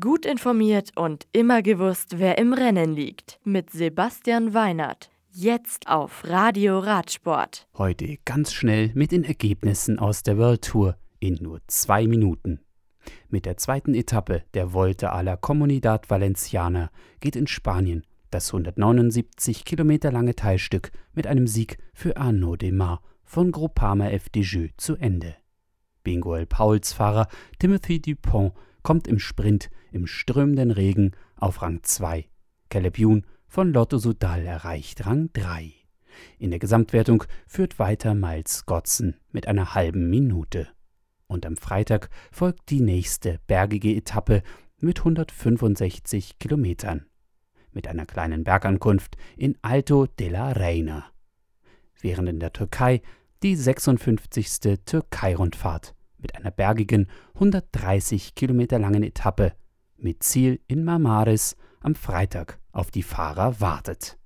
Gut informiert und immer gewusst, wer im Rennen liegt. Mit Sebastian Weinert. Jetzt auf Radio Radsport. Heute ganz schnell mit den Ergebnissen aus der World Tour in nur zwei Minuten. Mit der zweiten Etappe der Volta a la Comunidad Valenciana geht in Spanien das 179 Kilometer lange Teilstück mit einem Sieg für Arnaud Demar von Groupama FDJ zu Ende. Bingoel Pauls Fahrer Timothy Dupont kommt im Sprint im strömenden Regen auf Rang 2. Caleb Youn von Lotto Sudal erreicht Rang 3. In der Gesamtwertung führt weiter Miles Godson mit einer halben Minute. Und am Freitag folgt die nächste bergige Etappe mit 165 Kilometern. Mit einer kleinen Bergankunft in Alto della Reina. Während in der Türkei die 56. Türkei-Rundfahrt mit einer bergigen 130 Kilometer langen Etappe mit Ziel in Marmaris am Freitag auf die Fahrer wartet.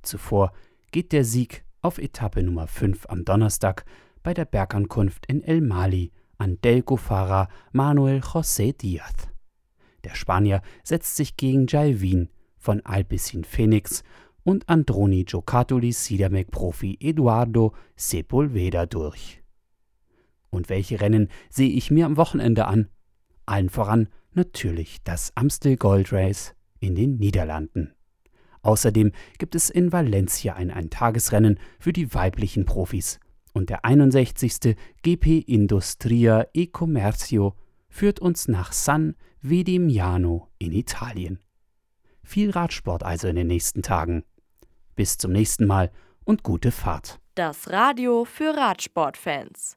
Zuvor geht der Sieg auf Etappe Nummer 5 am Donnerstag bei der Bergankunft in El Mali an Delco-Fahrer Manuel José Díaz. Der Spanier setzt sich gegen Jalvin von Alpecin Phoenix und Androni Giocattoli Sidamek-Profi Eduardo Sepulveda durch. Und welche Rennen sehe ich mir am Wochenende an? Allen voran natürlich das Amstel Gold Race in den Niederlanden. Außerdem gibt es in Valencia ein Eintagesrennen für die weiblichen Profis. Und der 61. GP Industria e Commercio führt uns nach San Vedimiano in Italien. Viel Radsport also in den nächsten Tagen. Bis zum nächsten Mal und gute Fahrt. Das Radio für Radsportfans